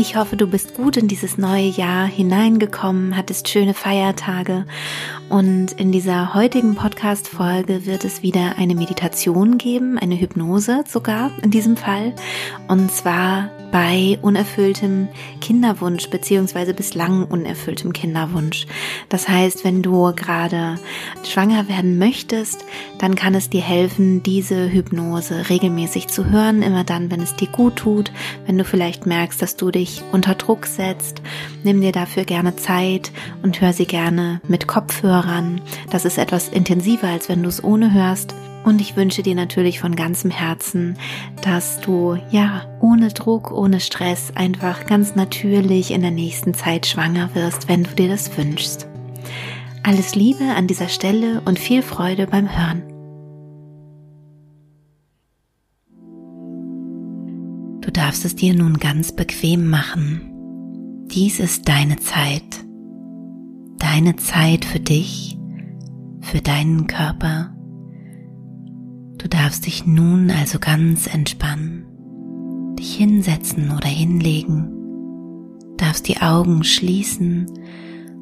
Ich hoffe, du bist gut in dieses neue Jahr hineingekommen, hattest schöne Feiertage und in dieser heutigen Podcast-Folge wird es wieder eine Meditation geben, eine Hypnose sogar in diesem Fall. Und zwar bei unerfülltem Kinderwunsch beziehungsweise bislang unerfülltem Kinderwunsch. Das heißt, wenn du gerade schwanger werden möchtest, dann kann es dir helfen, diese Hypnose regelmäßig zu hören, immer dann, wenn es dir gut tut, wenn du vielleicht merkst, dass du dich unter Druck setzt. Nimm dir dafür gerne Zeit und hör sie gerne mit Kopfhörer Hörern. Das ist etwas intensiver, als wenn du es ohne hörst. Und ich wünsche dir natürlich von ganzem Herzen, dass du ja ohne Druck, ohne Stress einfach ganz natürlich in der nächsten Zeit schwanger wirst, wenn du dir das wünschst. Alles Liebe an dieser Stelle und viel Freude beim Hören. Du darfst es dir nun ganz bequem machen. Dies ist deine Zeit deine Zeit für dich, für deinen Körper. Du darfst dich nun also ganz entspannen, dich hinsetzen oder hinlegen, darfst die Augen schließen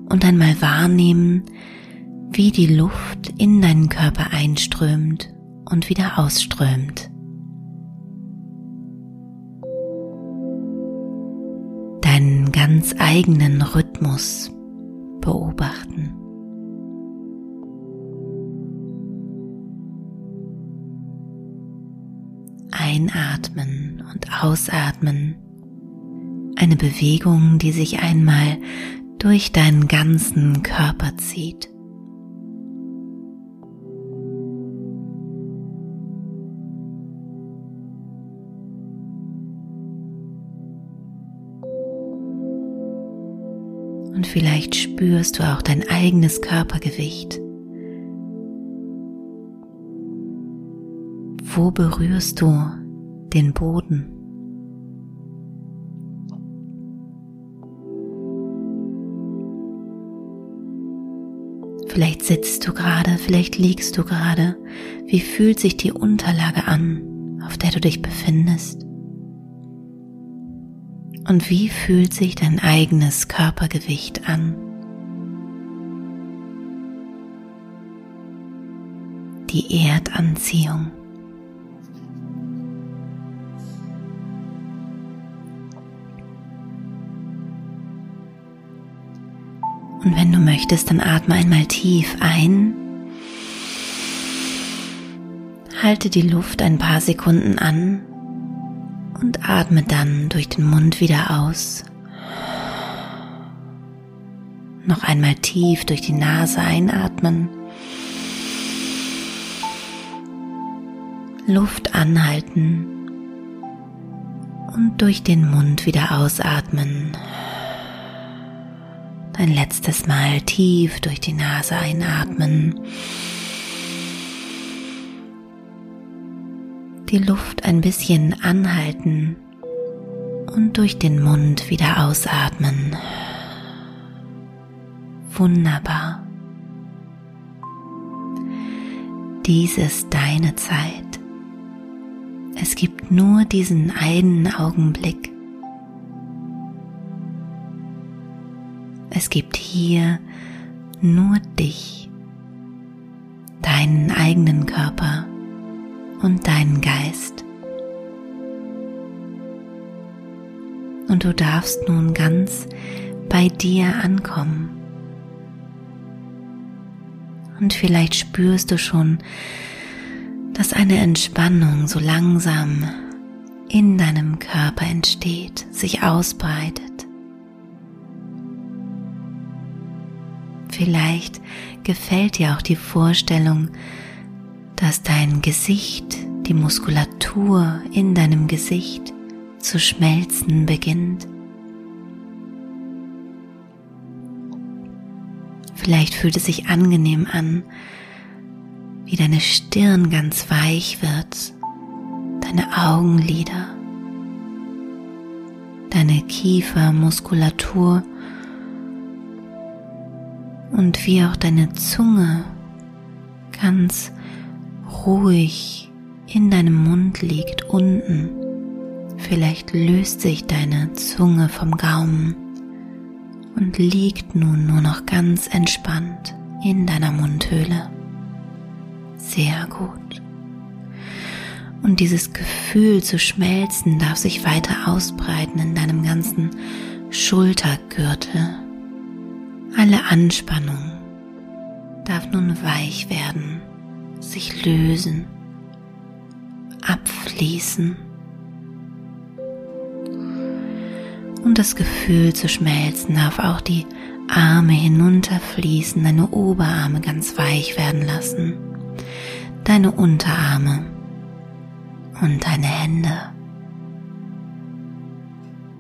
und einmal wahrnehmen, wie die Luft in deinen Körper einströmt und wieder ausströmt. Ganz eigenen Rhythmus beobachten. Einatmen und ausatmen. Eine Bewegung, die sich einmal durch deinen ganzen Körper zieht. Und vielleicht spürst du auch dein eigenes Körpergewicht. Wo berührst du den Boden? Vielleicht sitzt du gerade, vielleicht liegst du gerade. Wie fühlt sich die Unterlage an, auf der du dich befindest? Und wie fühlt sich dein eigenes Körpergewicht an? Die Erdanziehung. Und wenn du möchtest, dann atme einmal tief ein. Halte die Luft ein paar Sekunden an und atme dann durch den Mund wieder aus. Noch einmal tief durch die Nase einatmen. Luft anhalten und durch den Mund wieder ausatmen. Ein letztes Mal tief durch die Nase einatmen. Die Luft ein bisschen anhalten und durch den Mund wieder ausatmen. Wunderbar. Dies ist deine Zeit. Es gibt nur diesen einen Augenblick. Es gibt hier nur dich, deinen eigenen Körper und deinen Geist. Und du darfst nun ganz bei dir ankommen. Und vielleicht spürst du schon, dass eine Entspannung so langsam in deinem Körper entsteht, sich ausbreitet. Vielleicht gefällt dir auch die Vorstellung, dass dein Gesicht, die Muskulatur in deinem Gesicht zu schmelzen beginnt. Vielleicht fühlt es sich angenehm an, wie deine Stirn ganz weich wird, deine Augenlider, deine Kiefermuskulatur und wie auch deine Zunge ganz ruhig in deinem Mund liegt unten. Vielleicht löst sich deine Zunge vom Gaumen und liegt nun nur noch ganz entspannt in deiner Mundhöhle. Sehr gut. Und dieses Gefühl zu schmelzen darf sich weiter ausbreiten in deinem ganzen Schultergürtel. Alle Anspannung darf nun weich werden, sich lösen, abfließen. Und das Gefühl zu schmelzen darf auch die Arme hinunterfließen, deine Oberarme ganz weich werden lassen, deine Unterarme und deine Hände.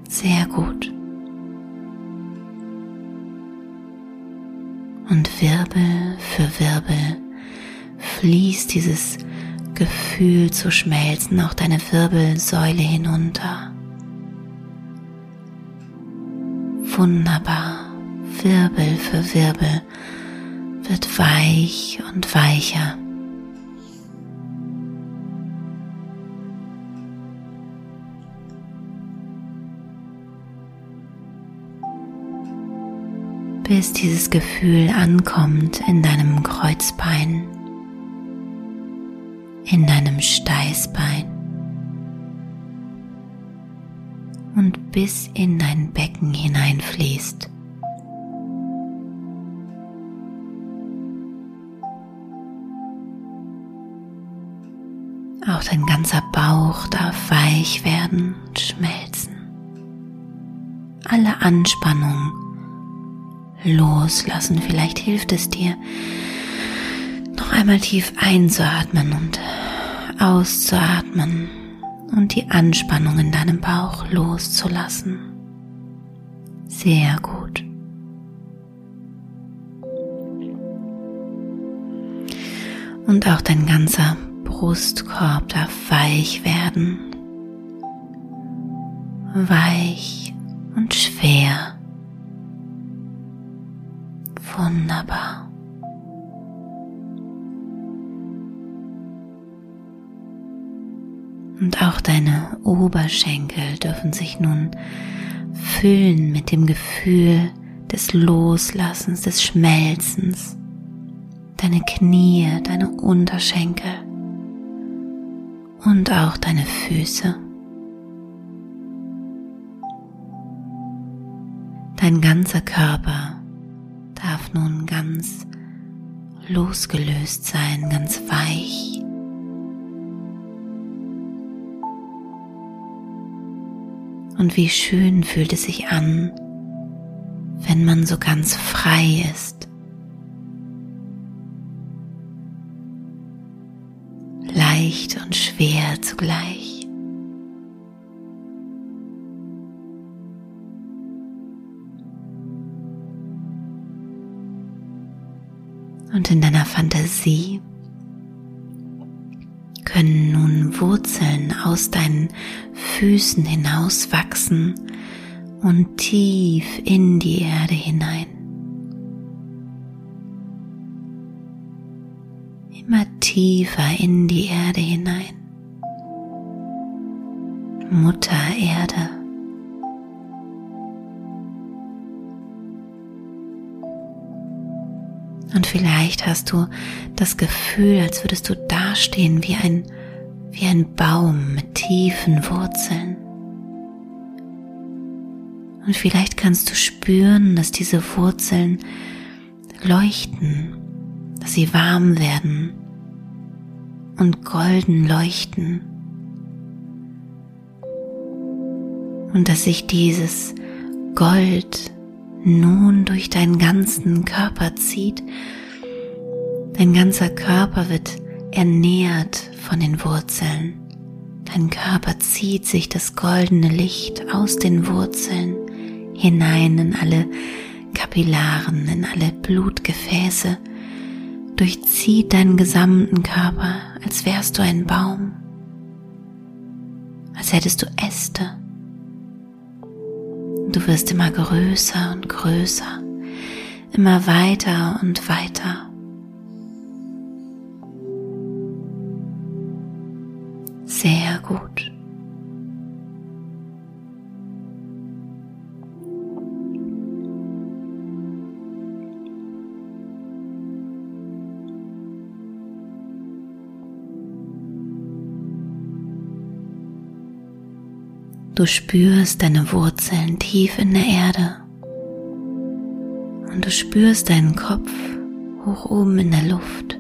Sehr gut. Und Wirbel für Wirbel fließt dieses Gefühl zu schmelzen auch deine Wirbelsäule hinunter. Wunderbar, Wirbel für Wirbel wird weich und weicher. bis dieses Gefühl ankommt in deinem Kreuzbein, in deinem Steißbein und bis in dein Becken hineinfließt. Auch dein ganzer Bauch darf weich werden und schmelzen. Alle Anspannung loslassen. Vielleicht hilft es dir, noch einmal tief einzuatmen und auszuatmen und die Anspannung in deinem Bauch loszulassen. Sehr gut. Und auch dein ganzer Brustkorb darf weich werden. Weich und schwer. Wunderbar. Und auch deine Oberschenkel dürfen sich nun füllen mit dem Gefühl des Loslassens, des Schmelzens. Deine Knie, deine Unterschenkel und auch deine Füße. Dein ganzer Körper darf nun ganz losgelöst sein, ganz weich. Und wie schön fühlt es sich an, wenn man so ganz frei ist. Leicht und schwer zugleich. und in deiner Fantasie können nun Wurzeln aus deinen Füßen hinauswachsen und tief in die Erde hinein. Immer tiefer in die Erde hinein. Mutter Erde. Und vielleicht hast du das Gefühl, als würdest du dastehen wie ein, wie ein Baum mit tiefen Wurzeln. Und vielleicht kannst du spüren, dass diese Wurzeln leuchten, dass sie warm werden und golden leuchten. Und dass sich dieses Gold nun durch deinen ganzen Körper zieht. Dein ganzer Körper wird ernährt von den Wurzeln. Dein Körper zieht sich das goldene Licht aus den Wurzeln hinein in alle Kapillaren, in alle Blutgefäße, durchzieht deinen gesamten Körper, als wärst du ein Baum, als hättest du Äste Du wirst immer größer und größer, immer weiter und weiter. Gut. Du spürst deine Wurzeln tief in der Erde und du spürst deinen Kopf hoch oben in der Luft,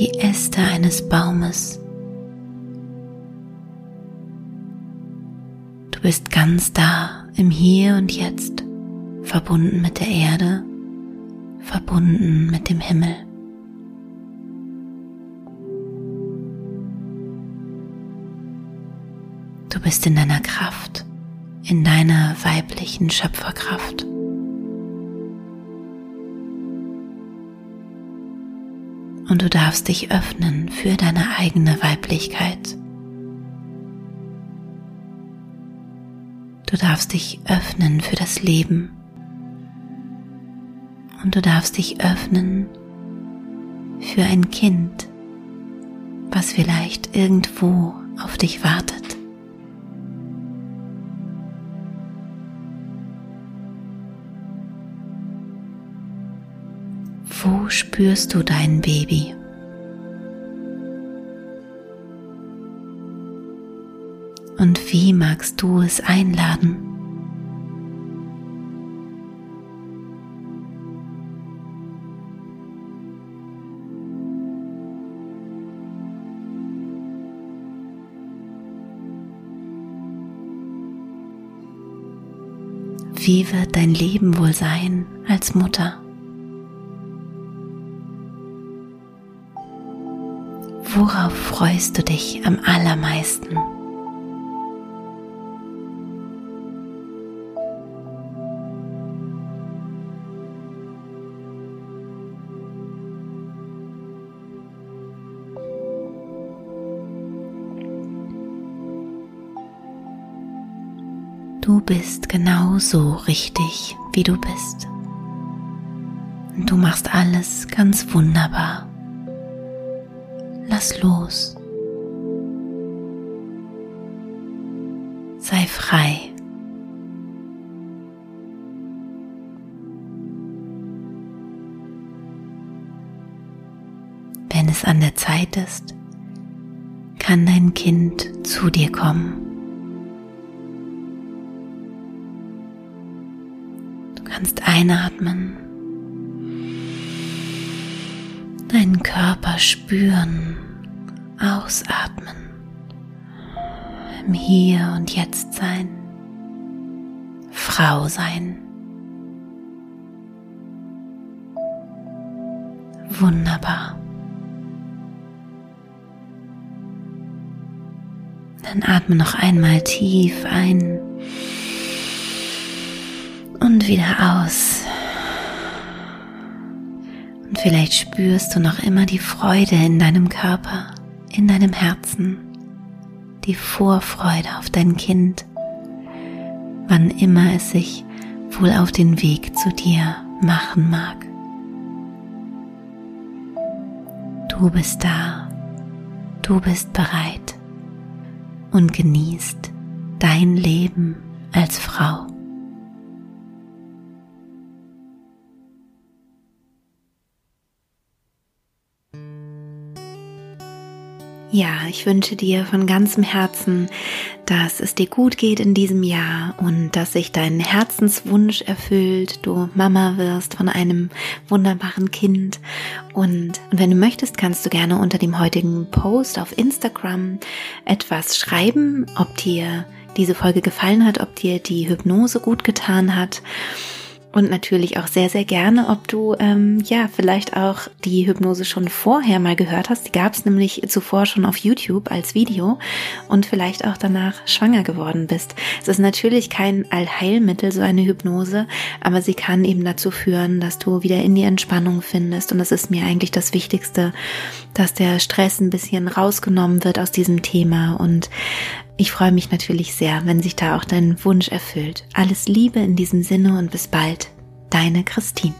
wie Äste eines Baumes. Du bist ganz da im Hier und Jetzt, verbunden mit der Erde, verbunden mit dem Himmel. Du bist in deiner Kraft, in deiner weiblichen Schöpferkraft. Und du darfst dich öffnen für deine eigene Weiblichkeit. Du darfst dich öffnen für das Leben. Und du darfst dich öffnen für ein Kind, was vielleicht irgendwo auf dich wartet. Spürst du dein Baby? Und wie magst du es einladen? Wie wird dein Leben wohl sein als Mutter? Worauf freust du dich am allermeisten? Du bist genau so richtig, wie du bist. Und du machst alles ganz wunderbar lass los. Sei frei. Wenn es an der Zeit ist, kann dein Kind zu dir kommen. Du kannst einatmen deinen Körper spüren, ausatmen, im Hier und Jetzt sein, Frau sein. Wunderbar. Dann atme noch einmal tief ein und wieder aus. Vielleicht spürst du noch immer die Freude in deinem Körper, in deinem Herzen, die Vorfreude auf dein Kind, wann immer es sich wohl auf den Weg zu dir machen mag. Du bist da, du bist bereit und genießt dein Leben als Frau. Ja, ich wünsche dir von ganzem Herzen, dass es dir gut geht in diesem Jahr und dass sich dein Herzenswunsch erfüllt, du Mama wirst von einem wunderbaren Kind. Und, und wenn du möchtest, kannst du gerne unter dem heutigen Post auf Instagram etwas schreiben, ob dir diese Folge gefallen hat, ob dir die Hypnose gut getan hat und natürlich auch sehr, sehr gerne, ob du ähm, ja vielleicht auch die Hypnose schon vorher mal gehört hast. Die gab es nämlich zuvor schon auf YouTube als Video und vielleicht auch danach schwanger geworden bist. Es ist natürlich kein Allheilmittel, so eine Hypnose, aber sie kann eben dazu führen, dass du wieder in die Entspannung findest. Und das ist mir eigentlich das Wichtigste, dass der Stress ein bisschen rausgenommen wird aus diesem Thema und Ich freue mich natürlich sehr, wenn sich da auch dein Wunsch erfüllt. Alles Liebe in diesem Sinne und bis bald. Deine Christine.